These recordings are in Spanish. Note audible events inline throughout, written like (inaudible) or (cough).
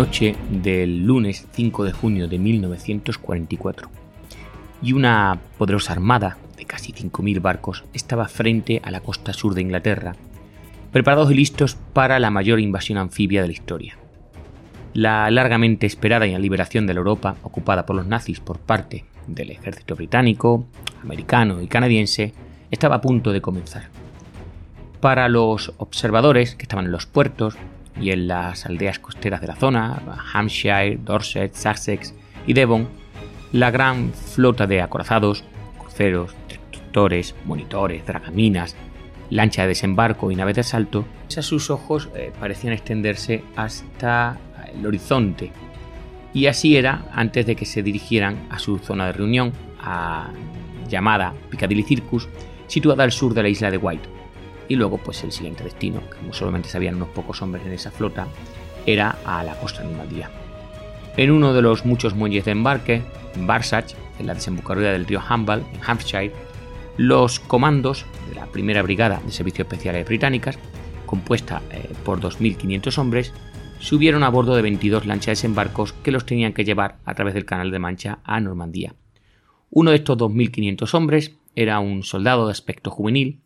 Noche del lunes 5 de junio de 1944 y una poderosa armada de casi 5.000 barcos estaba frente a la costa sur de Inglaterra, preparados y listos para la mayor invasión anfibia de la historia. La largamente esperada liberación de la Europa ocupada por los nazis por parte del ejército británico, americano y canadiense estaba a punto de comenzar. Para los observadores que estaban en los puertos, y en las aldeas costeras de la zona, Hampshire, Dorset, Sussex y Devon, la gran flota de acorazados, cruceros, destructores, monitores, dragaminas, lancha de desembarco y naves de asalto, a sus ojos eh, parecían extenderse hasta el horizonte. Y así era antes de que se dirigieran a su zona de reunión, a, llamada Piccadilly Circus, situada al sur de la isla de White y luego pues el siguiente destino, como solamente sabían unos pocos hombres en esa flota, era a la costa Normandía. En uno de los muchos muelles de embarque, en Barsach, en la desembocadura del río Humble, en Hampshire, los comandos de la primera brigada de servicios especiales británicas, compuesta eh, por 2.500 hombres, subieron a bordo de 22 lanchas de desembarcos que los tenían que llevar a través del Canal de Mancha a Normandía. Uno de estos 2.500 hombres era un soldado de aspecto juvenil,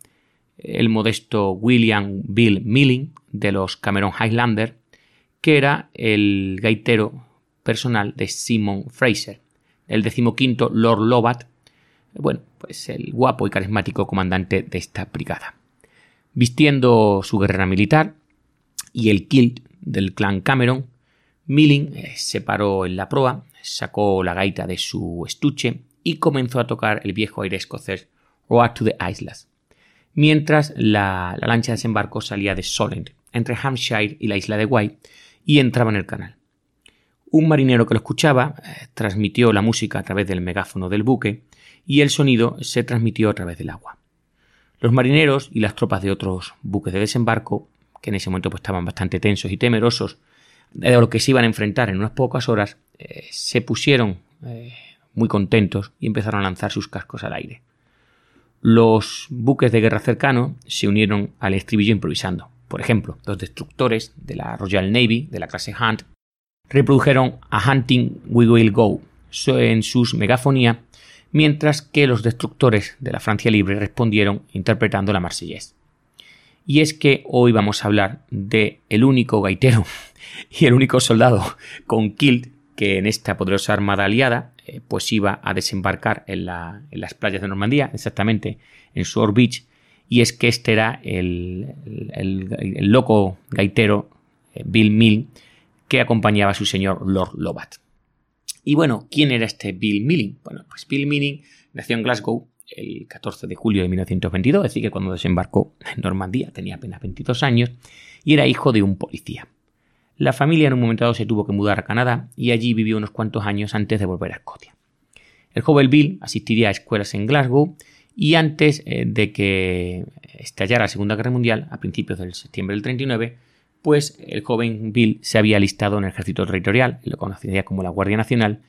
el modesto William Bill Milling de los Cameron Highlanders, que era el gaitero personal de Simon Fraser, el decimoquinto Lord Lovat, bueno, pues el guapo y carismático comandante de esta brigada. Vistiendo su guerrera militar y el kilt del clan Cameron, Milling eh, se paró en la proa, sacó la gaita de su estuche y comenzó a tocar el viejo aire escocés Road to the Islas mientras la, lancha de desembarco salía de Solent, entre Hampshire y la isla de White, y entraba en el canal. Un marinero que lo escuchaba eh, transmitió la música a través del megáfono del buque y el sonido se transmitió a través del agua. Los marineros y las tropas de otros buques de desembarco, que en ese momento pues, estaban bastante tensos y temerosos de lo que se iban a enfrentar en unas pocas horas, eh, se pusieron eh, muy contentos y empezaron a lanzar sus cascos al aire. Los buques de guerra cercanos se unieron al estribillo improvisando. Por ejemplo, los destructores de la Royal Navy de la clase Hunt reprodujeron a Hunting We Will Go en sus megafonía, mientras que los destructores de la Francia Libre respondieron interpretando la Marseillaise. Y es que hoy vamos a hablar de el único gaitero (laughs) y el único soldado con kilt que en esta poderosa armada aliada eh, pues iba a desembarcar en, las playas de Normandía, exactamente en Sword Beach, y es que este era el, loco gaitero eh, Bill Mill que acompañaba a su señor Lord Lovat. Y bueno, ¿quién era este Bill Milling? Bueno, pues Bill Milling nació en Glasgow el 14 de julio de 1922, es decir, que cuando desembarcó en Normandía tenía apenas 22 años y era hijo de un policía. La familia en un momento dado se tuvo que mudar a Canadá y allí vivió unos cuantos años antes de volver a Escocia. El joven Bill asistiría a escuelas en Glasgow y antes eh, de que estallara la Segunda Guerra Mundial, a principios del septiembre del 39, pues el joven Bill se había alistado en el ejército territorial, lo conocía como la Guardia Nacional,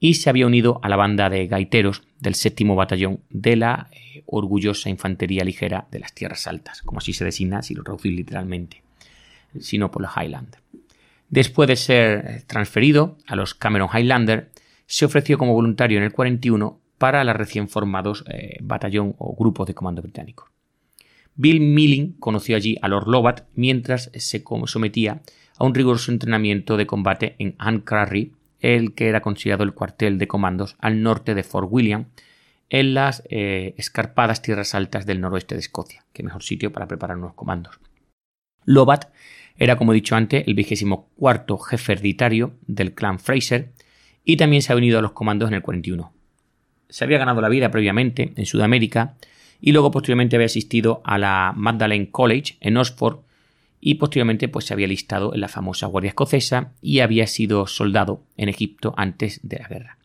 y se había unido a la banda de gaiteros del séptimo batallón de la eh, orgullosa infantería ligera de las tierras altas, como así se designa si lo traducir literalmente, sino por los Highlanders. Después de ser transferido a los Cameron Highlander, se ofreció como voluntario en el 41 para los recién formados eh, batallón o grupos de comando británico. Bill Milling conoció allí a Lord Lovat mientras se sometía a un riguroso entrenamiento de combate en Ancrary, el que era considerado el cuartel de comandos al norte de Fort William, en las eh, escarpadas tierras altas del noroeste de Escocia, que mejor sitio para preparar unos comandos. Lovat era, como he dicho antes, el vigésimo cuarto jefe hereditario del clan Fraser y también se ha unido a los comandos en el 41. Se había ganado la vida previamente en Sudamérica y luego posteriormente había asistido a la Magdalene College en Oxford y posteriormente pues, se había listado en la famosa Guardia Escocesa y había sido soldado en Egipto antes de la guerra.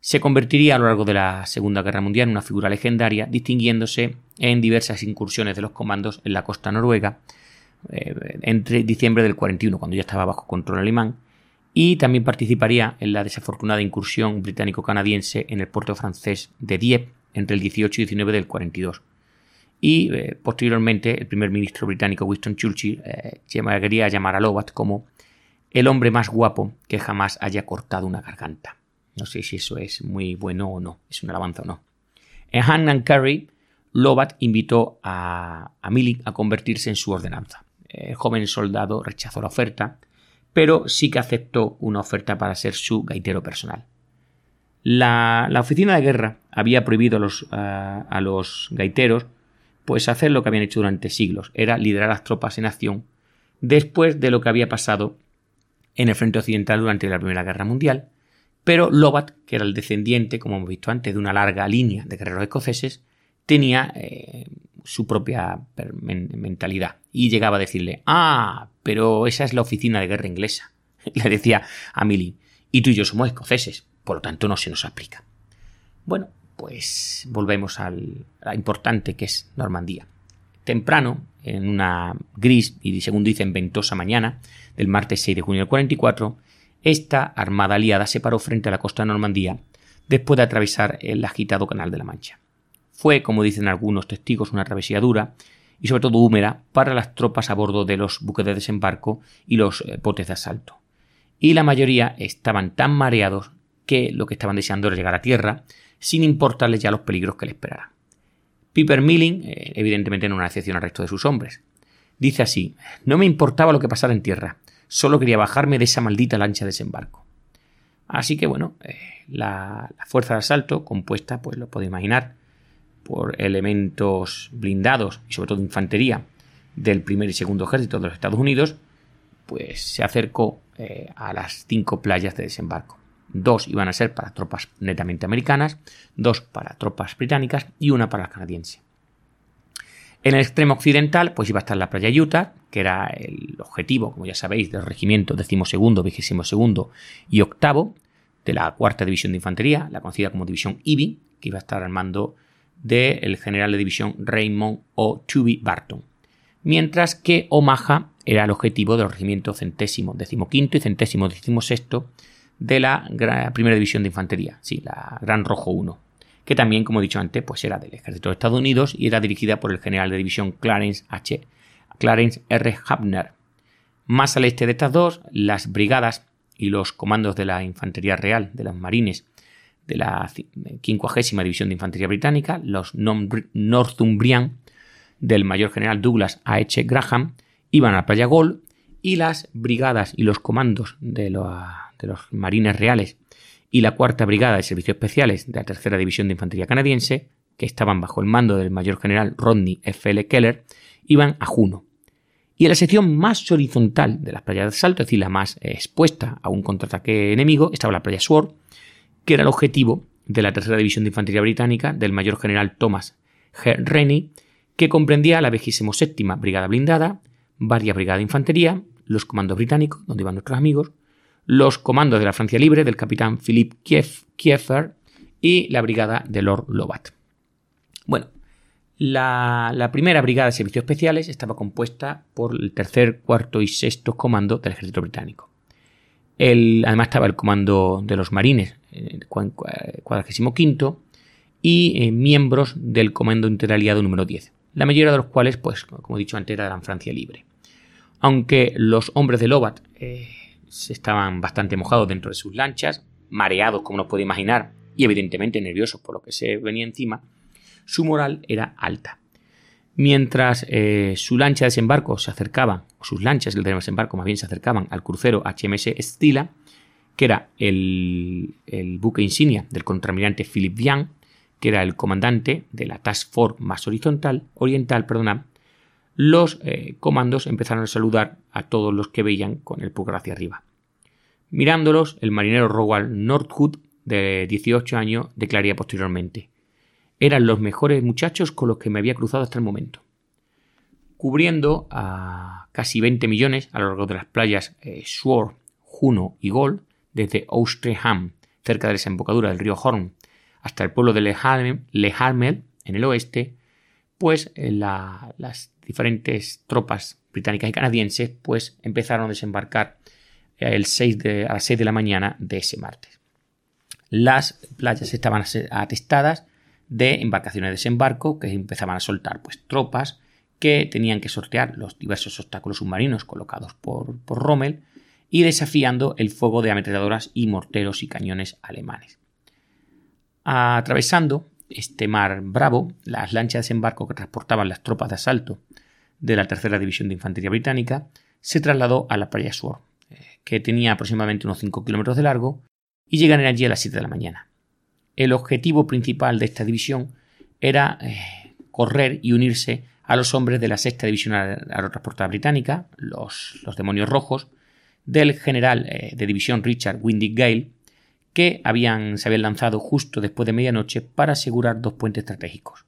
Se convertiría a lo largo de la Segunda Guerra Mundial en una figura legendaria, distinguiéndose en diversas incursiones de los comandos en la costa noruega, eh, entre diciembre del 41, cuando ya estaba bajo control alemán, y también participaría en la desafortunada incursión británico-canadiense en el puerto francés de Dieppe entre el 18 y 19 del 42. Y eh, posteriormente el primer ministro británico Winston Churchill eh, quería llamar a Lovat como el hombre más guapo que jamás haya cortado una garganta. No sé si eso es muy bueno o no, es una alabanza o no. En Hannah Curry, Lobat invitó a, a a convertirse en su ordenanza. El joven soldado rechazó la oferta, pero sí que aceptó una oferta para ser su gaitero personal. La, oficina de guerra había prohibido a los, a los gaiteros pues hacer lo que habían hecho durante siglos, era liderar las tropas en acción después de lo que había pasado en el frente occidental durante la Primera Guerra Mundial, pero Lobat, que era el descendiente, como hemos visto antes, de una larga línea de guerreros escoceses, tenía eh, su propia mentalidad y llegaba a decirle, ah, pero esa es la oficina de guerra inglesa. (laughs) Le decía a Milly, y tú y yo somos escoceses, por lo tanto no se nos aplica. Bueno, pues volvemos al, a lo importante que es Normandía. Temprano, en una gris y según dicen ventosa mañana del martes 6 de junio del 44, esta armada aliada se paró frente a la costa de Normandía después de atravesar el agitado Canal de la Mancha. Fue, como dicen algunos testigos, una travesía dura y sobre todo húmeda para las tropas a bordo de los buques de desembarco y los eh, botes de asalto. Y la mayoría estaban tan mareados que lo que estaban deseando era llegar a tierra, sin importarles ya los peligros que les esperaran. Piper Milling, eh, evidentemente no una excepción al resto de sus hombres, dice así: No me importaba lo que pasara en tierra, solo quería bajarme de esa maldita lancha de desembarco. Así que bueno, eh, la, la, fuerza de asalto, compuesta, pues lo podéis imaginar, por elementos blindados y sobre todo infantería del primer y segundo ejército de los Estados Unidos, pues se acercó eh, a las cinco playas de desembarco. Dos iban a ser para tropas netamente americanas, dos para tropas británicas y una para las canadienses. En el extremo occidental, pues iba a estar la playa Utah, que era el objetivo, como ya sabéis, del regimiento decimosegundo, vigésimo segundo y octavo de la cuarta división de infantería, la conocida como división IBI, que iba a estar al mando del general de división Raymond O. Tubby Barton. Mientras que Omaha era el objetivo del regimiento centésimo decimoquinto y centésimo decimosexto de la primera división de infantería, sí, la Gran Rojo 1, que también, como he dicho antes, pues era del ejército de Estados Unidos y era dirigida por el general de división Clarence H. Clarence R. Hubner. Más al este de estas dos, las brigadas y los comandos de la Infantería Real, de los marines, de la 50 División de Infantería Británica, los Northumbrian del mayor general Douglas A. H. Graham, iban a Playa Gol y las brigadas y los comandos de, de los marines reales y la cuarta brigada de servicios especiales de la tercera división de infantería canadiense, que estaban bajo el mando del mayor general Rodney F. L. Keller, iban a Juno. Y en la sección más horizontal de las playas de asalto, es decir, la más expuesta a un contraataque enemigo, estaba la playa Sword, que era el objetivo de la tercera división de infantería británica del mayor general Thomas G. Rennie, que comprendía la 27 Brigada Blindada, varias brigadas de infantería, los comandos británicos, donde iban nuestros amigos, los comandos de la Francia Libre del capitán Philippe Kieffer y la brigada de Lord Lovat. Bueno, la, primera brigada de servicios especiales estaba compuesta por el tercer, cuarto y sexto comando del ejército británico. Además estaba el comando de los marines, cuadragésimo quinto, y eh, miembros del Comando Interaliado número 10, la mayoría de los cuales, pues, como he dicho antes, eran Francia Libre. Aunque los hombres de Lobat eh, estaban bastante mojados dentro de sus lanchas, mareados, como nos puede imaginar, y evidentemente nerviosos por lo que se venía encima, su moral era alta. Mientras eh, su lancha de desembarco se acercaba, sus lanchas de desembarco más bien se acercaban al crucero HMS Stila, que era el, buque insignia del contramirante Philip Vian, que era el comandante de la Task Force más horizontal, oriental, perdona, los eh, comandos empezaron a saludar a todos los que veían con el pulgar hacia arriba. Mirándolos, el marinero Rowald Northwood, de 18 años, declararía posteriormente: Eran los mejores muchachos con los que me había cruzado hasta el momento. Cubriendo a casi 20 millones a lo largo de las playas eh, Juno y Gold, desde Oustreham, cerca de la desembocadura del río Horn, hasta el pueblo de Lehamel, en el oeste, pues eh, las diferentes tropas británicas y canadienses pues empezaron a desembarcar eh, el 6 de, a las 6 de la mañana de ese martes. Las playas estaban atestadas de embarcaciones de desembarco que empezaban a soltar pues tropas que tenían que sortear los diversos obstáculos submarinos colocados por, Rommel y desafiando el fuego de ametralladoras y morteros y cañones alemanes. Atravesando este mar bravo, las lanchas de desembarco que transportaban las tropas de asalto de la tercera división de infantería británica se trasladó a la playa Sword, eh, que tenía aproximadamente unos 5 kilómetros de largo, y llegaron allí a las 7 de la mañana. El objetivo principal de esta división era eh, correr y unirse a los hombres de la sexta división aerotransportada británica, los, los demonios rojos, del general eh, de división Richard Windy Gale, que habían, se habían lanzado justo después de medianoche para asegurar dos puentes estratégicos.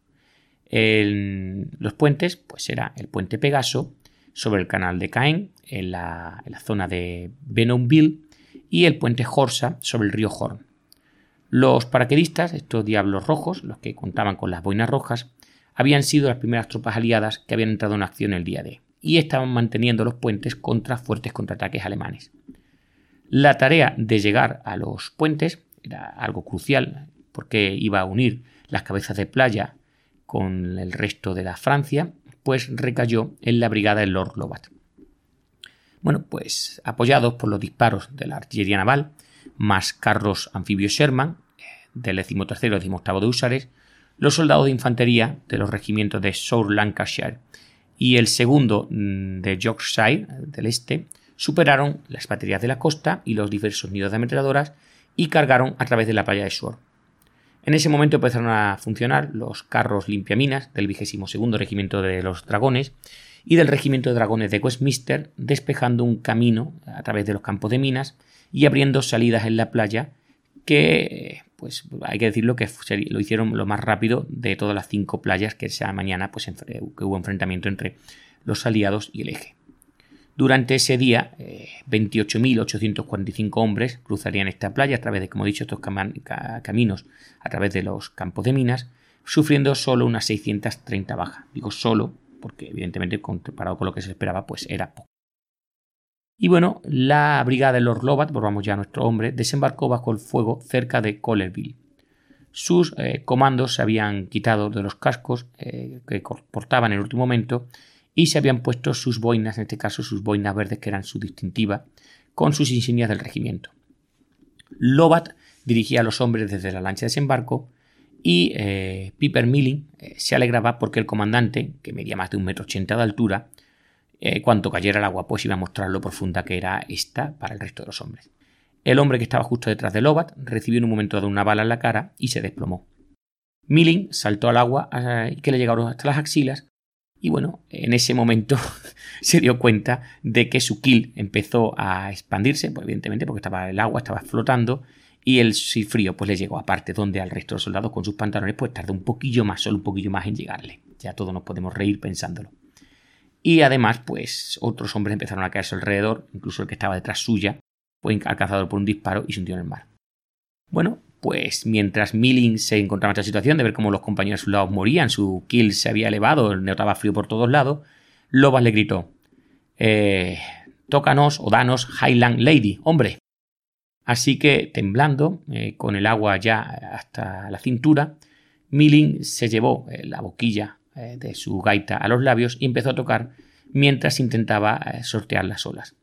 los puentes, pues era el puente Pegaso sobre el canal de Caen, en la, zona de Benonville, y el puente Horsa sobre el río Horn. Los paraquedistas, estos diablos rojos, los que contaban con las boinas rojas, habían sido las primeras tropas aliadas que habían entrado en acción el día D y estaban manteniendo los puentes contra fuertes contraataques alemanes. La tarea de llegar a los puentes era algo crucial porque iba a unir las cabezas de playa con el resto de la Francia, pues recayó en la brigada de Lord Lovat. Bueno, pues apoyados por los disparos de la artillería naval, más carros anfibios Sherman, eh, del 13 y 18 de Húsares, los soldados de infantería de los regimientos de South Lancashire y el segundo mm, de Yorkshire, del este, superaron las baterías de la costa y los diversos nidos de ametralladoras y cargaron a través de la playa de Sword. En ese momento empezaron a funcionar los carros limpiaminas del 22 Regimiento de los Dragones y del Regimiento de Dragones de Westminster, despejando un camino a través de los campos de minas y abriendo salidas en la playa que pues hay que decirlo que lo hicieron lo más rápido de todas las cinco playas que esa mañana pues, que hubo enfrentamiento entre los aliados y el eje. Durante ese día, 28.845 eh, hombres cruzarían esta playa a través de, como he dicho, estos caminos, a través de los campos de minas, sufriendo solo unas 630 bajas. Digo solo, porque evidentemente comparado con lo que se esperaba, pues era poco. Y bueno, la brigada de Lord Lovat, volvamos ya a nuestro hombre, desembarcó bajo el fuego cerca de Collerville. Sus eh, comandos se habían quitado de los cascos eh, que portaban en el último momento y se habían puesto sus boinas, en este caso sus boinas verdes que eran su distintiva, con sus insignias del regimiento. Lovat dirigía a los hombres desde la lancha de desembarco y eh, Piper Milling se alegraba porque el comandante, que medía más de un metro ochenta de altura, eh, cuanto cayera el agua, pues iba a mostrar lo profunda que era esta para el resto de los hombres. El hombre que estaba justo detrás de Lobat recibió en un momento de una bala en la cara y se desplomó. Milling saltó al agua ah, que le llegaron hasta las axilas y bueno, en ese momento (laughs) se dio cuenta de que su kill empezó a expandirse, pues evidentemente porque estaba el agua, estaba flotando y el frío pues le llegó aparte donde al resto de los soldados con sus pantalones pues tardó un poquillo más, solo un poquillo más en llegarle. Ya todos nos podemos reír pensándolo. Y además, pues otros hombres empezaron a caerse alrededor, incluso el que estaba detrás suya fue alcanzado por un disparo y se hundió en el mar. Bueno, pues mientras Milling se encontraba en esta situación de ver cómo los compañeros a su lado morían, su kill se había elevado, notaba frío por todos lados, Lobas le gritó: eh, Tócanos o danos Highland Lady, hombre. Así que, temblando, eh, con el agua ya hasta la cintura, Milling se llevó eh, la boquilla eh, de su gaita a los labios y empezó a tocar mientras intentaba eh, sortear las olas.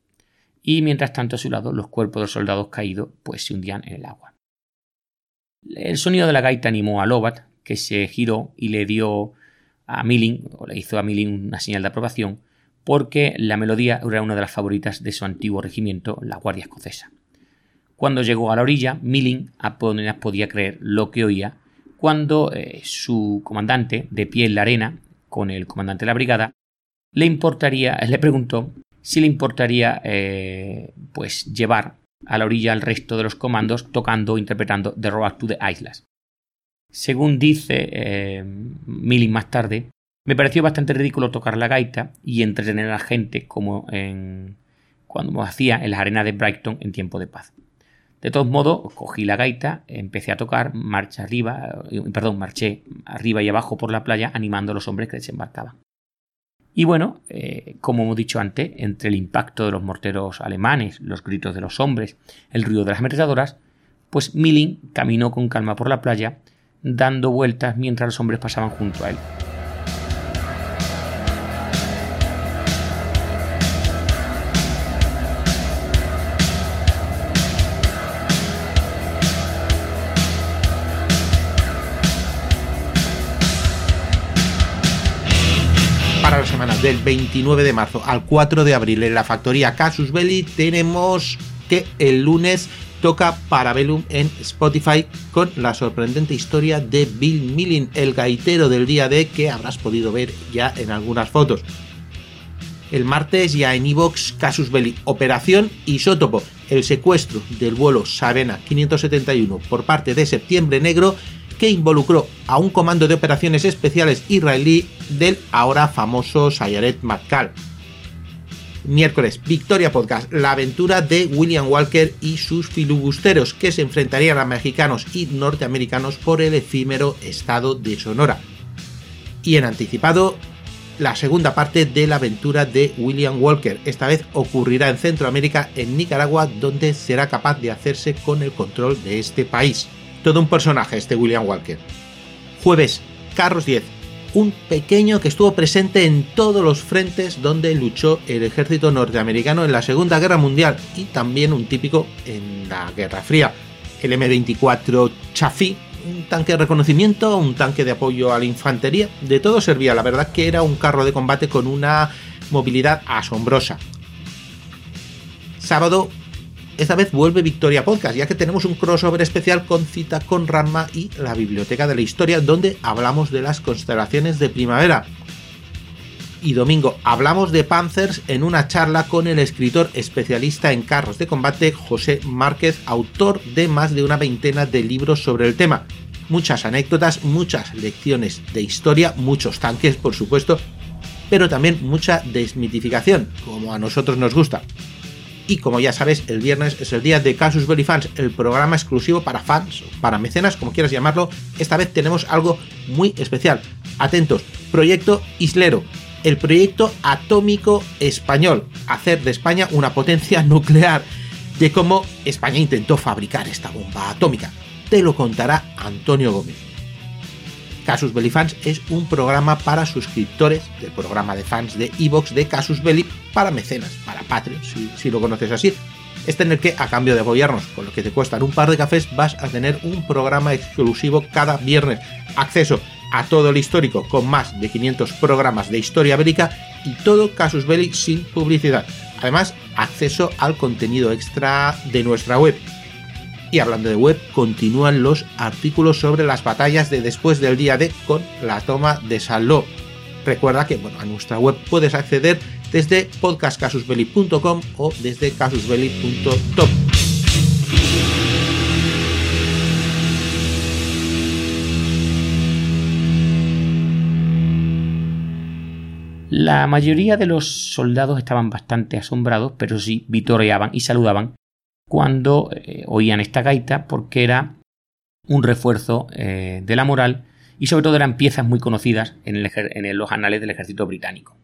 Y mientras tanto a su lado los cuerpos de los soldados caídos pues se hundían en el agua. El sonido de la gaita animó a Lobat, que se giró y le dio a Milling, o le hizo a Milling una señal de aprobación, porque la melodía era una de las favoritas de su antiguo regimiento, la Guardia Escocesa. Cuando llegó a la orilla, Milling apenas podía creer lo que oía cuando eh, su comandante, de pie en la arena, con el comandante de la brigada, le importaría, (laughs) le preguntó si le importaría eh, pues llevar a la orilla al resto de los comandos tocando, interpretando The Road to the Islas. Según dice eh, más tarde, me pareció bastante ridículo tocar la gaita y entretener a la gente como en, cuando hacía en las arenas de Brighton en tiempo de paz. De todos modos, cogí la gaita, empecé a tocar, marcha arriba, eh, perdón, marché arriba y abajo por la playa animando a los hombres que desembarcaban. Y bueno, eh, como hemos dicho antes, entre el impacto de los morteros alemanes, los gritos de los hombres, el ruido de las ametralladoras, pues Milling caminó con calma por la playa, dando vueltas mientras los hombres pasaban junto a él. Del 29 de marzo al 4 de abril en la factoría Casus Belli, tenemos que el lunes toca Parabellum en Spotify con la sorprendente historia de Bill Milling, el gaitero del día D que habrás podido ver ya en algunas fotos. El martes ya en Evox Casus Belli, Operación Isótopo, el secuestro del vuelo Sabena 571 por parte de Septiembre Negro que involucró a un comando de operaciones especiales israelí del ahora famoso Sayaret Matkal. Miércoles, Victoria Podcast, la aventura de William Walker y sus filibusteros que se enfrentarían a mexicanos y norteamericanos por el efímero estado de Sonora. Y en anticipado, la segunda parte de la aventura de William Walker. Esta vez ocurrirá en Centroamérica, en Nicaragua, donde será capaz de hacerse con el control de este país. Todo un personaje este William Walker. Jueves, Carros 10, un pequeño que estuvo presente en todos los frentes donde luchó el ejército norteamericano en la Segunda Guerra Mundial y también un típico en la Guerra Fría. El M24 Chaffee un tanque de reconocimiento, un tanque de apoyo a la infantería, de todo servía, la verdad que era un carro de combate con una movilidad asombrosa. Sábado, esta vez vuelve Victoria Podcast, ya que tenemos un crossover especial con cita con Ramma y la Biblioteca de la Historia, donde hablamos de las constelaciones de primavera. Y domingo hablamos de Panzers en una charla con el escritor especialista en carros de combate José Márquez, autor de más de una veintena de libros sobre el tema. Muchas anécdotas, muchas lecciones de historia, muchos tanques por supuesto, pero también mucha desmitificación, como a nosotros nos gusta. Y como ya sabes, el viernes es el día de Casus Belli Fans, el programa exclusivo para fans, para mecenas, como quieras llamarlo. Esta vez tenemos algo muy especial. Atentos, proyecto Islero, el proyecto atómico español, hacer de España una potencia (laughs) nuclear, de cómo España intentó fabricar esta bomba atómica. Te lo contará Antonio Gómez. Casus Belli Fans es un programa para suscriptores del programa de fans de Evox de Casus Belli para mecenas, para Patreon, si, lo conoces así. Es tener que, a cambio de apoyarnos con lo que te cuestan un par de cafés, vas a tener un programa exclusivo cada viernes. Acceso a todo el histórico con más de 500 programas de historia bélica y todo Casus Belli sin publicidad. Además, acceso al contenido extra de nuestra web. Y hablando de web, continúan los artículos sobre las batallas de después del día D con la toma de Saló. Recuerda que bueno, a nuestra web puedes acceder desde podcastcasusbelli.com o desde casusbelli.top. La mayoría de los soldados estaban bastante asombrados, pero sí vitoreaban y saludaban cuando eh, oían esta gaita porque era un refuerzo eh, de la moral y sobre todo eran piezas muy conocidas en, los anales del ejército británico.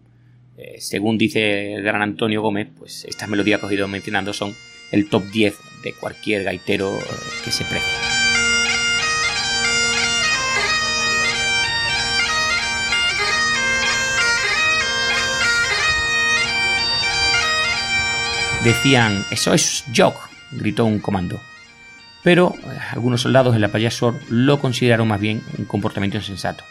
Eh, según dice el gran Antonio Gómez, pues estas melodías que he ido mencionando son el top 10 de cualquier gaitero que se precie. Decían, eso es Jock, gritó un comando. Pero eh, algunos soldados en la playa Shore lo consideraron más bien un comportamiento insensato.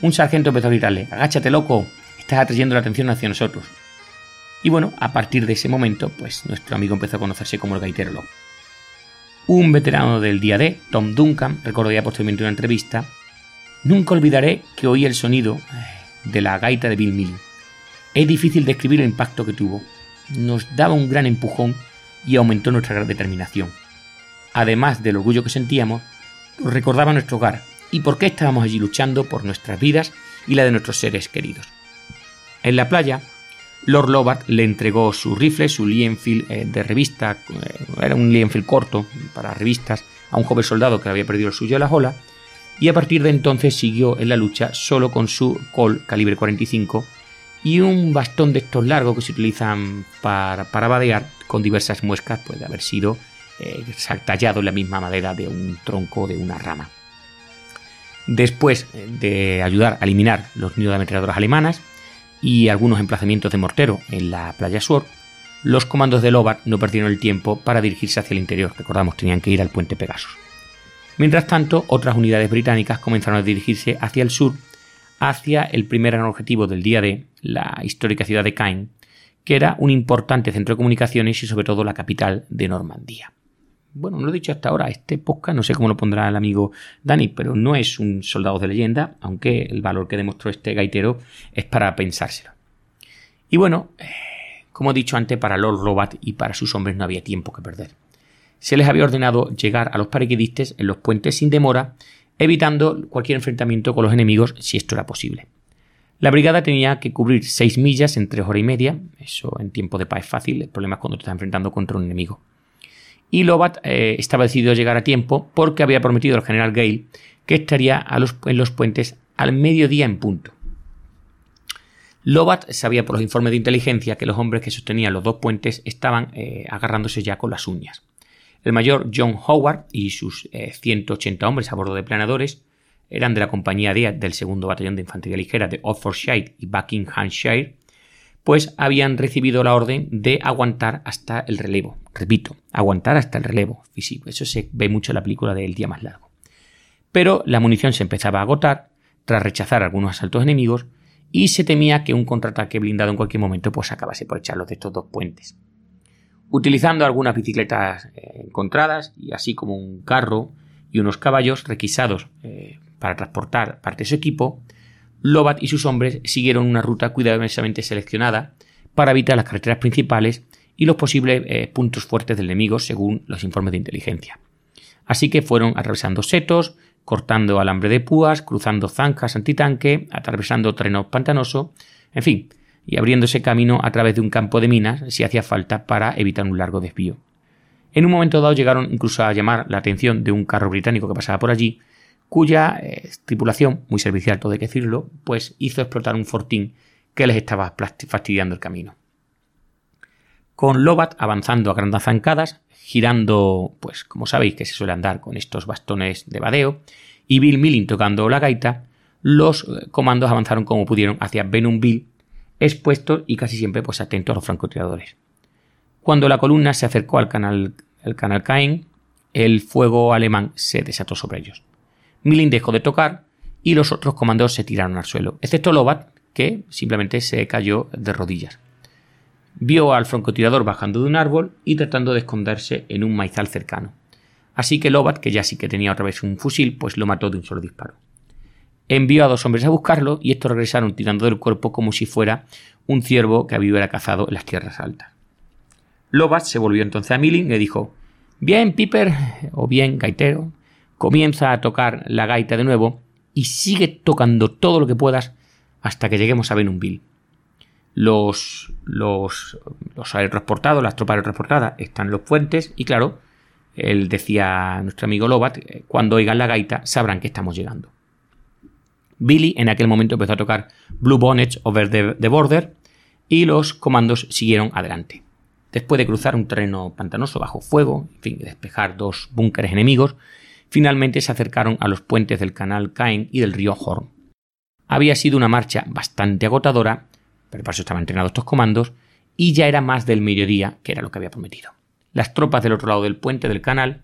Un sargento empezó a gritarle, agáchate loco, estás atrayendo la atención hacia nosotros. Y bueno, a partir de ese momento, pues nuestro amigo empezó a conocerse como el gaitero loco. Un veterano del día D, Tom Duncan, recordaría posteriormente una entrevista, nunca olvidaré que oí el sonido eh, de la gaita de Bill Milling. Es difícil describir el impacto que tuvo nos daba un gran empujón y aumentó nuestra gran determinación. Además del orgullo que sentíamos, recordaba nuestro hogar y por qué estábamos allí luchando por nuestras vidas y la de nuestros seres queridos. En la playa, Lord Lobart le entregó su rifle, su Lienfield eh, de revista, eh, era un Lienfield corto para revistas, a un joven soldado que había perdido el suyo a la ola, y a partir de entonces siguió en la lucha solo con su Col calibre 45 y un bastón de estos largos que se utilizan para, para vadear con diversas muescas puede haber sido eh, tallado en la misma madera de un tronco de una rama. Después eh, de ayudar a eliminar los nidos de ametralladoras alemanas y algunos emplazamientos de mortero en la playa Sur, los comandos de Lobar no perdieron el tiempo para dirigirse hacia el interior, recordamos, tenían que ir al puente Pegasus. Mientras tanto, otras unidades británicas comenzaron a dirigirse hacia el sur hacia el primer objetivo del día D, la histórica ciudad de Caen, que era un importante centro de comunicaciones y sobre todo la capital de Normandía. Bueno, no lo he dicho hasta ahora, este podcast no sé cómo lo pondrá el amigo Dani, pero no es un soldado de leyenda, aunque el valor que demostró este gaitero es para pensárselo. Y bueno, eh, como he dicho antes, para Lord Lobat y para sus hombres no había tiempo que perder. Se les había ordenado llegar a los paraquedistas en los puentes sin demora, evitando cualquier enfrentamiento con los enemigos si esto era posible. La brigada tenía que cubrir seis millas en tres horas y media, eso en tiempo de paz es fácil, el problema es cuando te estás enfrentando contra un enemigo. Y Lobat eh, estaba decidido a llegar a tiempo porque había prometido al general Gale que estaría en los puentes al mediodía en punto. Lobat sabía por los informes de inteligencia que los hombres que sostenían los dos puentes estaban eh, agarrándose ya con las uñas. El mayor John Howard y sus 180 eh, hombres a bordo de planadores eran de la compañía D del segundo batallón de infantería ligera de Oxfordshire y Buckinghamshire, pues habían recibido la orden de aguantar hasta el relevo. Repito, aguantar hasta el relevo físico. Eso se ve mucho en la película del día más largo. Pero la munición se empezaba a agotar tras rechazar algunos asaltos enemigos y se temía que un contraataque blindado en cualquier momento pues acabase por echarlos de estos dos puentes. Utilizando algunas bicicletas eh, encontradas y así como un carro y unos caballos requisados eh, para transportar parte de su equipo, Lobat y sus hombres siguieron una ruta cuidadosamente seleccionada para evitar las carreteras principales y los posibles eh, puntos fuertes del enemigo según los informes de inteligencia. Así que fueron atravesando setos, cortando alambre de púas, cruzando zanjas antitanque, atravesando terreno pantanoso, en fin, y abriéndose camino a través de un campo de minas si hacía falta para evitar un largo desvío. En un momento dado llegaron incluso a llamar la atención de un carro británico que pasaba por allí, cuya eh, tripulación, muy servicial todo hay que decirlo, pues hizo explotar un fortín que les estaba fastidiando el camino. Con Lobat avanzando a grandes zancadas, girando, pues como sabéis que se suele andar con estos bastones de badeo, y Bill Milling tocando la gaita, los eh, comandos avanzaron como pudieron hacia Benumville, expuestos y casi siempre pues atentos a los francotiradores. Cuando la columna se acercó al canal, el canal Caen, el fuego alemán se desató sobre ellos. Milling dejó de tocar y los otros comandos se tiraron al suelo, excepto Lobat, que simplemente se cayó de rodillas vio al francotirador bajando de un árbol y tratando de esconderse en un maizal cercano. Así que Lobat, que ya sí que tenía otra vez un fusil, pues lo mató de un solo disparo. Envió a dos hombres a buscarlo y estos regresaron tirando del cuerpo como si fuera un ciervo que había cazado en las tierras altas. Lobat se volvió entonces a Milling y le dijo: Bien, Piper, o bien, gaitero, comienza a tocar la gaita de nuevo y sigue tocando todo lo que puedas hasta que lleguemos a Benumville los, los, los aerotransportados, las tropas aerotransportadas están los puentes y claro, él decía nuestro amigo Lobat, eh, cuando oigan la gaita sabrán que estamos llegando. Billy en aquel momento empezó a tocar Blue Bonnets over the, border y los comandos siguieron adelante. Después de cruzar un terreno pantanoso bajo fuego, en fin, despejar dos búnkeres enemigos, finalmente se acercaron a los puentes del canal Caen y del río Horn. Había sido una marcha bastante agotadora pero para eso estaban entrenados estos comandos, y ya era más del mediodía, que era lo que había prometido. Las tropas del otro lado del puente del canal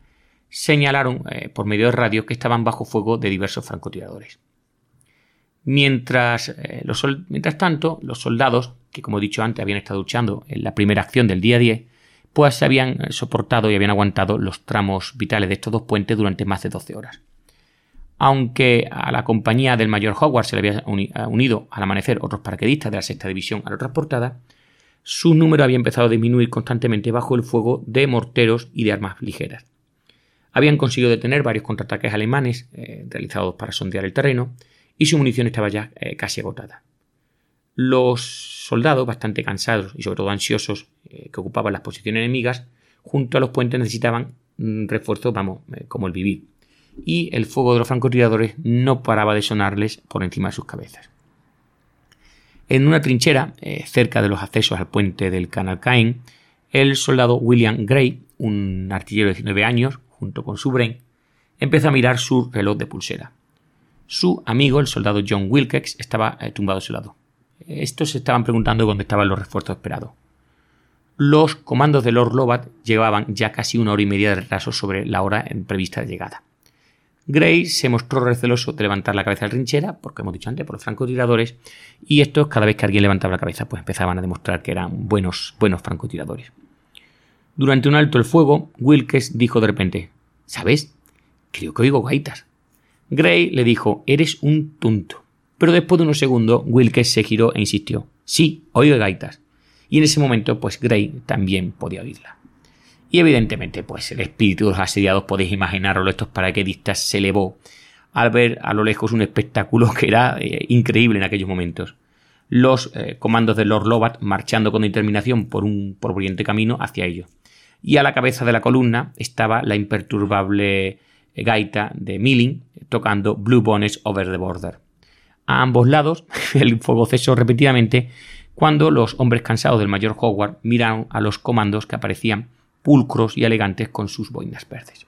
señalaron eh, por medio de radio que estaban bajo fuego de diversos francotiradores. Mientras, eh, mientras tanto, los soldados, que como he dicho antes habían estado luchando en la primera acción del día 10, pues se habían eh, soportado y habían aguantado los tramos vitales de estos dos puentes durante más de 12 horas aunque a la compañía del mayor Howard se le había unido al amanecer otros paraquedistas de la sexta división transportada, su número había empezado a disminuir constantemente bajo el fuego de morteros y de armas ligeras. Habían conseguido detener varios contraataques alemanes eh, realizados para sondear el terreno y su munición estaba ya eh, casi agotada. Los soldados, bastante cansados y sobre todo ansiosos, eh, que ocupaban las posiciones enemigas, junto a los puentes necesitaban mm, refuerzos, vamos, como el vivir y el fuego de los francotiradores no paraba de sonarles por encima de sus cabezas. En una trinchera, eh, cerca de los accesos al puente del canal Caen, el soldado William Gray, un artillero de 19 años, junto con su brain, empezó a mirar su reloj de pulsera. Su amigo, el soldado John Wilkes, estaba eh, tumbado a su lado. Estos se estaban preguntando dónde estaban los refuerzos esperados. Los comandos de Lord Lobat llevaban ya casi una hora y media de retraso sobre la hora prevista de llegada. Gray se mostró receloso de levantar la cabeza de la trinchera, porque hemos dicho antes, por los francotiradores, y estos, cada vez que alguien levantaba la cabeza, pues empezaban a demostrar que eran buenos, buenos francotiradores. Durante un alto el fuego, Wilkes dijo de repente, ¿Sabes? Creo que oigo gaitas. Gray le dijo, eres un tonto. Pero después de unos segundos, Wilkes se giró e insistió, sí, oigo gaitas. Y en ese momento, pues Gray también podía oírla. Y evidentemente, pues el espíritu de los asediados, podéis imaginarlo, estos paraquedistas se elevó al ver a lo lejos un espectáculo que era eh, increíble en aquellos momentos. Los eh, comandos de Lord Lovat marchando con determinación por un por camino hacia ellos. Y a la cabeza de la columna estaba la imperturbable gaita de Milling tocando Blue Bonnets Over the Border. A ambos lados (laughs) el fuego cesó repetidamente cuando los hombres cansados del mayor Howard miraron a los comandos que aparecían pulcros y elegantes con sus boinas verdes.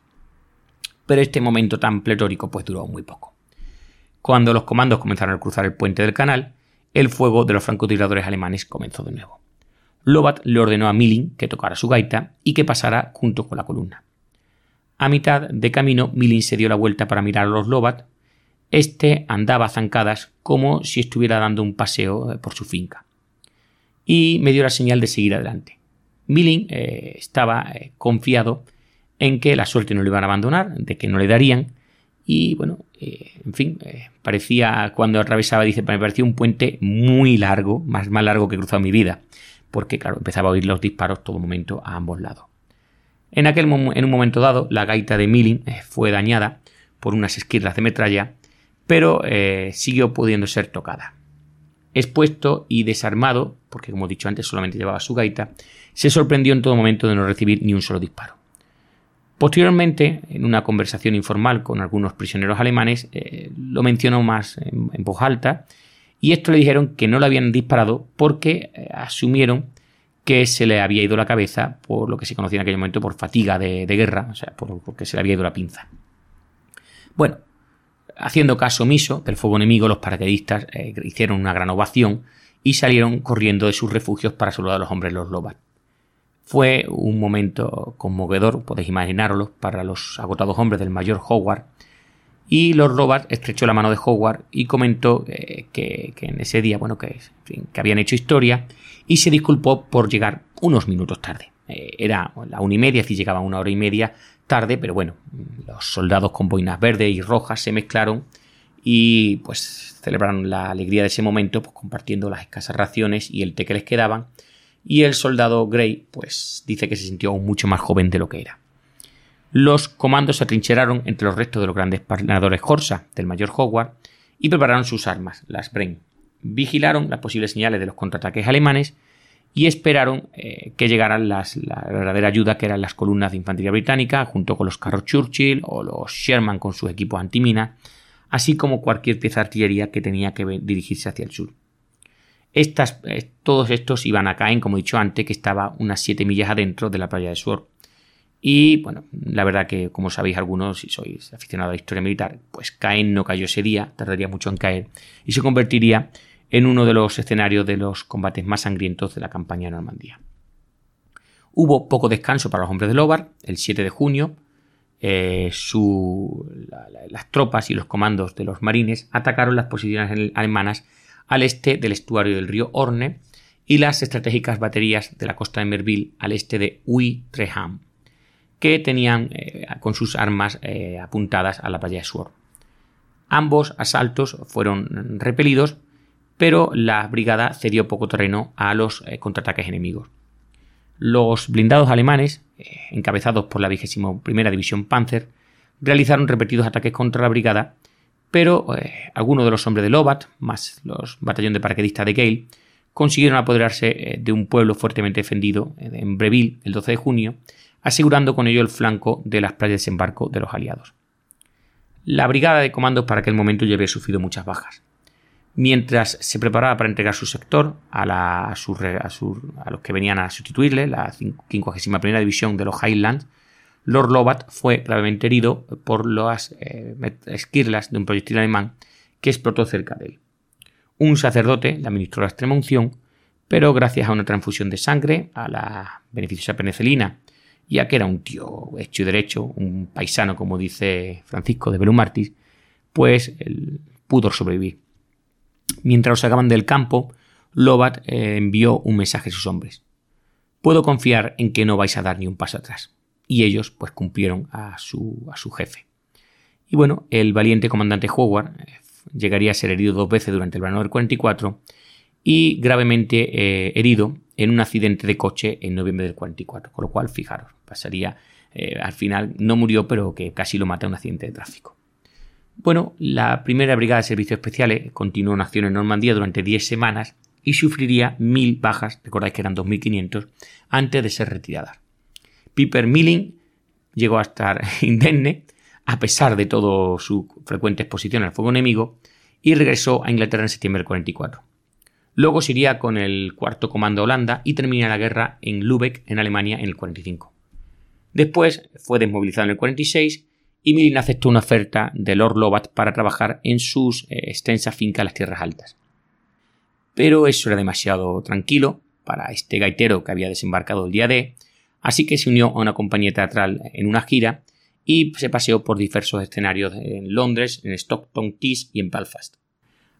Pero este momento tan pletórico pues duró muy poco. Cuando los comandos comenzaron a cruzar el puente del canal, el fuego de los francotiradores alemanes comenzó de nuevo. Lobat le ordenó a Milling que tocara su gaita y que pasara junto con la columna. A mitad de camino, Milling se dio la vuelta para mirar a los Lobat. Este andaba a zancadas como si estuviera dando un paseo eh, por su finca. Y me dio la señal de seguir adelante. Milling eh, estaba eh, confiado en que la suerte no le iban a abandonar, de que no le darían. Y bueno, en fin, parecía cuando atravesaba, dice, me parecía un puente muy largo, más, más largo que he cruzado mi vida, porque claro, empezaba a oír los disparos todo momento a ambos lados. En, aquel en un momento dado, la gaita de Milling fue dañada por unas esquirlas de metralla, pero siguió pudiendo ser tocada. Expuesto y desarmado, porque como he dicho antes solamente llevaba su gaita, se sorprendió en todo momento de no recibir ni un solo disparo. Posteriormente, en una conversación informal con algunos prisioneros alemanes, eh, lo mencionó más en, voz alta, y esto le dijeron que no le habían disparado porque eh, asumieron que se le había ido la cabeza por lo que se conocía en aquel momento por fatiga de, guerra, o sea, porque se le había ido la pinza. Bueno, haciendo caso omiso del fuego enemigo, los paracaidistas eh, hicieron una gran ovación y salieron corriendo de sus refugios para saludar a los hombres los Lobat. Fue un momento conmovedor, podéis imaginarlo, para los agotados hombres del mayor Howard. Y Lord Robert estrechó la mano de Howard y comentó eh, que, en ese día, bueno, que, habían hecho historia y se disculpó por llegar unos minutos tarde. Eh, era la una y media, así llegaba una hora y media tarde, pero bueno, los soldados con boinas verdes y rojas se mezclaron y pues celebraron la alegría de ese momento, pues compartiendo las escasas raciones y el té que les quedaban y el soldado Gray pues dice que se sintió aún mucho más joven de lo que era. Los comandos se atrincheraron entre los restos de los grandes planadores Horsa del mayor Howard y prepararon sus armas, las Brain. Vigilaron las posibles señales de los contraataques alemanes y esperaron eh, que llegaran las, la verdadera ayuda que eran las columnas de infantería británica junto con los carros Churchill o los Sherman con sus equipos antimina, así como cualquier pieza de artillería que tenía que dirigirse hacia el sur. Estas, eh, todos estos iban a Caen, como he dicho antes, que estaba unas 7 millas adentro de la playa de Suor. Y bueno, la verdad que, como sabéis algunos, si sois aficionados a la historia militar, pues Caen no cayó ese día, tardaría mucho en caer, y se convertiría en uno de los escenarios de los combates más sangrientos de la campaña de Normandía. Hubo poco descanso para los hombres de Lobar. El 7 de junio, eh, las tropas y los comandos de los marines atacaron las posiciones alemanas al este del estuario del río Orne y las estratégicas baterías de la costa de Merville al este de Uy-Treham, que tenían eh, con sus armas eh, apuntadas a la playa de Suor. Ambos asaltos fueron repelidos, pero la brigada cedió poco terreno a los eh, contraataques enemigos. Los blindados alemanes, encabezados por la 21 División Panzer, realizaron repetidos ataques contra la brigada pero eh, algunos de los hombres de Lobat, más los batallón de paraquedistas de Gale, consiguieron apoderarse eh, de un pueblo fuertemente defendido eh, en Breville el 12 de junio, asegurando con ello el flanco de las playas de desembarco de los aliados. La brigada de comandos para aquel momento ya había sufrido muchas bajas. Mientras se preparaba para entregar su sector a, a, a los que venían a sustituirle, la 51 División de los Highlands, Lord Lovat fue gravemente herido por las eh, esquirlas de un proyectil alemán que explotó cerca de él. Un sacerdote le administró la extrema unción, pero gracias a una transfusión de sangre, a la beneficiosa penicilina ya que era un tío hecho y derecho, un paisano, como dice Francisco de Belumartis, pues pudo sobrevivir. Mientras los sacaban del campo, Lobat eh, envió un mensaje a sus hombres. Puedo confiar en que no vais a dar ni un paso atrás. Y ellos pues cumplieron a su, a su jefe. Y bueno, el valiente comandante Howard eh, llegaría a ser herido dos veces durante el verano del 44 y gravemente eh, herido en un accidente de coche en noviembre del 44. Con lo cual, fijaros, pasaría, al final no murió, pero que casi lo mata un accidente de tráfico. Bueno, la primera brigada de servicios especiales continuó en acción en Normandía durante 10 semanas y sufriría mil bajas, recordáis que eran 2.500, antes de ser retirada. Piper Milling llegó a estar (laughs) indemne, a pesar de todo su frecuente exposición al fuego enemigo, y regresó a Inglaterra en septiembre del 44. Luego se iría con el cuarto comando Holanda y termina la guerra en Lübeck, en Alemania, en el 45. Después fue desmovilizado en el 46 y Milling aceptó una oferta de Lord Lovat para trabajar en sus eh, extensas fincas en las tierras altas pero eso era demasiado tranquilo para este gaitero que había desembarcado el día D, así que se unió a una compañía teatral en una gira y se paseó por diversos escenarios en Londres, en Stockton Keys y en Belfast.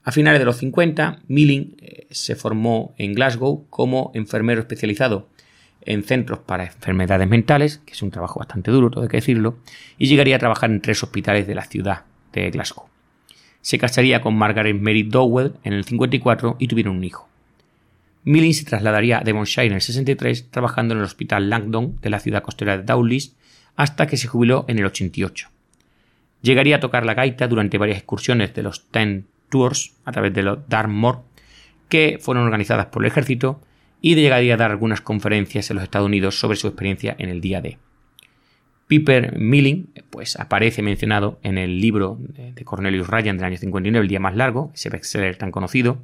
A finales de los 50, Milling eh, se formó en Glasgow como enfermero especializado en centros para enfermedades mentales, que es un trabajo bastante duro, todo hay que decirlo, y llegaría a trabajar en tres hospitales de la ciudad de Glasgow se casaría con Margaret Mary Dowell en el 54 y tuvieron un hijo. Milling se trasladaría a Devonshire en el 63 trabajando en el Hospital Langdon de la ciudad costera de Dowlis hasta que se jubiló en el 88. Llegaría a tocar la gaita durante varias excursiones de los Ten Tours a través de los Dartmoor que fueron organizadas por el ejército y llegaría a dar algunas conferencias en los Estados Unidos sobre su experiencia en el día D. Piper Milling pues, aparece mencionado en el libro de Cornelius Ryan del año 59, El día más largo, ese bestseller tan conocido,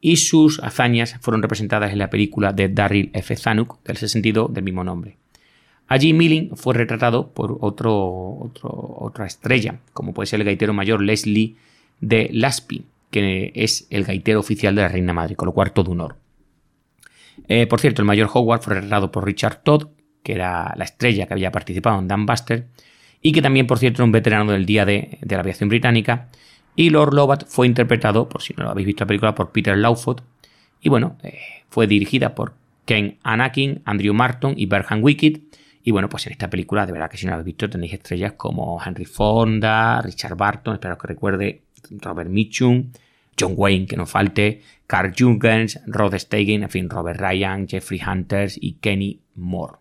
y sus hazañas fueron representadas en la película de Darryl F. Zanuck del sentido del mismo nombre. Allí Milling fue retratado por otro, otra estrella, como puede ser el gaitero mayor Leslie de Laspi, que es el gaitero oficial de la Reina Madre, con lo cuarto de honor. Eh, por cierto, el mayor Howard fue retratado por Richard Todd, que era la estrella que había participado en Dan Buster, y que también, por cierto, era un veterano del día de, de la aviación británica. Y Lord Lovat fue interpretado, por si no lo habéis visto la película, por Peter Lawford. Y bueno, eh, fue dirigida por Ken Anakin, Andrew Martin y Berhan Wicked. Y bueno, pues en esta película, de verdad que si no la habéis visto, tenéis estrellas como Henry Fonda, Richard Barton, espero que recuerde, Robert Mitchum, John Wayne, que no falte, Carl Jurgens, Rod Steigen, en fin, Robert Ryan, Jeffrey Hunters y Kenny Moore.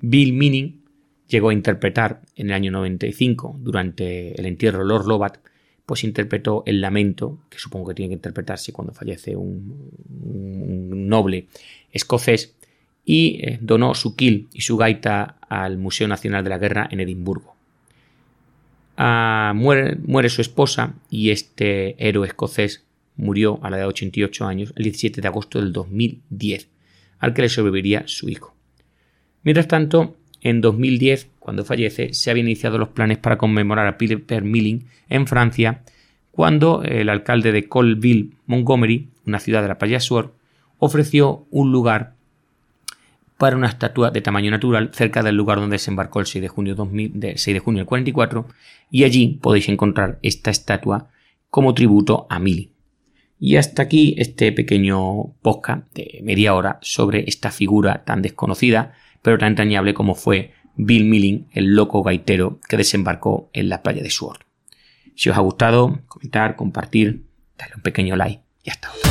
Bill Meaning llegó a interpretar en el año 95, durante el entierro de Lord Lovat, pues interpretó el lamento, que supongo que tiene que interpretarse cuando fallece un, noble escocés, y eh, donó su kill y su gaita al Museo Nacional de la Guerra en Edimburgo. Ah, muere, su esposa y este héroe escocés murió a la edad de 88 años el 17 de agosto del 2010, al que le sobreviviría su hijo. Mientras tanto, en 2010, cuando fallece, se habían iniciado los planes para conmemorar a Peter Milling en Francia, cuando el alcalde de Colville, Montgomery, una ciudad de la playa Sur, ofreció un lugar para una estatua de tamaño natural cerca del lugar donde desembarcó el 6 de junio, 6 de junio del 44 y allí podéis encontrar esta estatua como tributo a Milling. Y hasta aquí este pequeño podcast de media hora sobre esta figura tan desconocida pero tan entrañable como fue Bill Milling, el loco gaitero que desembarcó en la playa de Sword. Si os ha gustado, comentar, compartir, darle un pequeño like y hasta otra.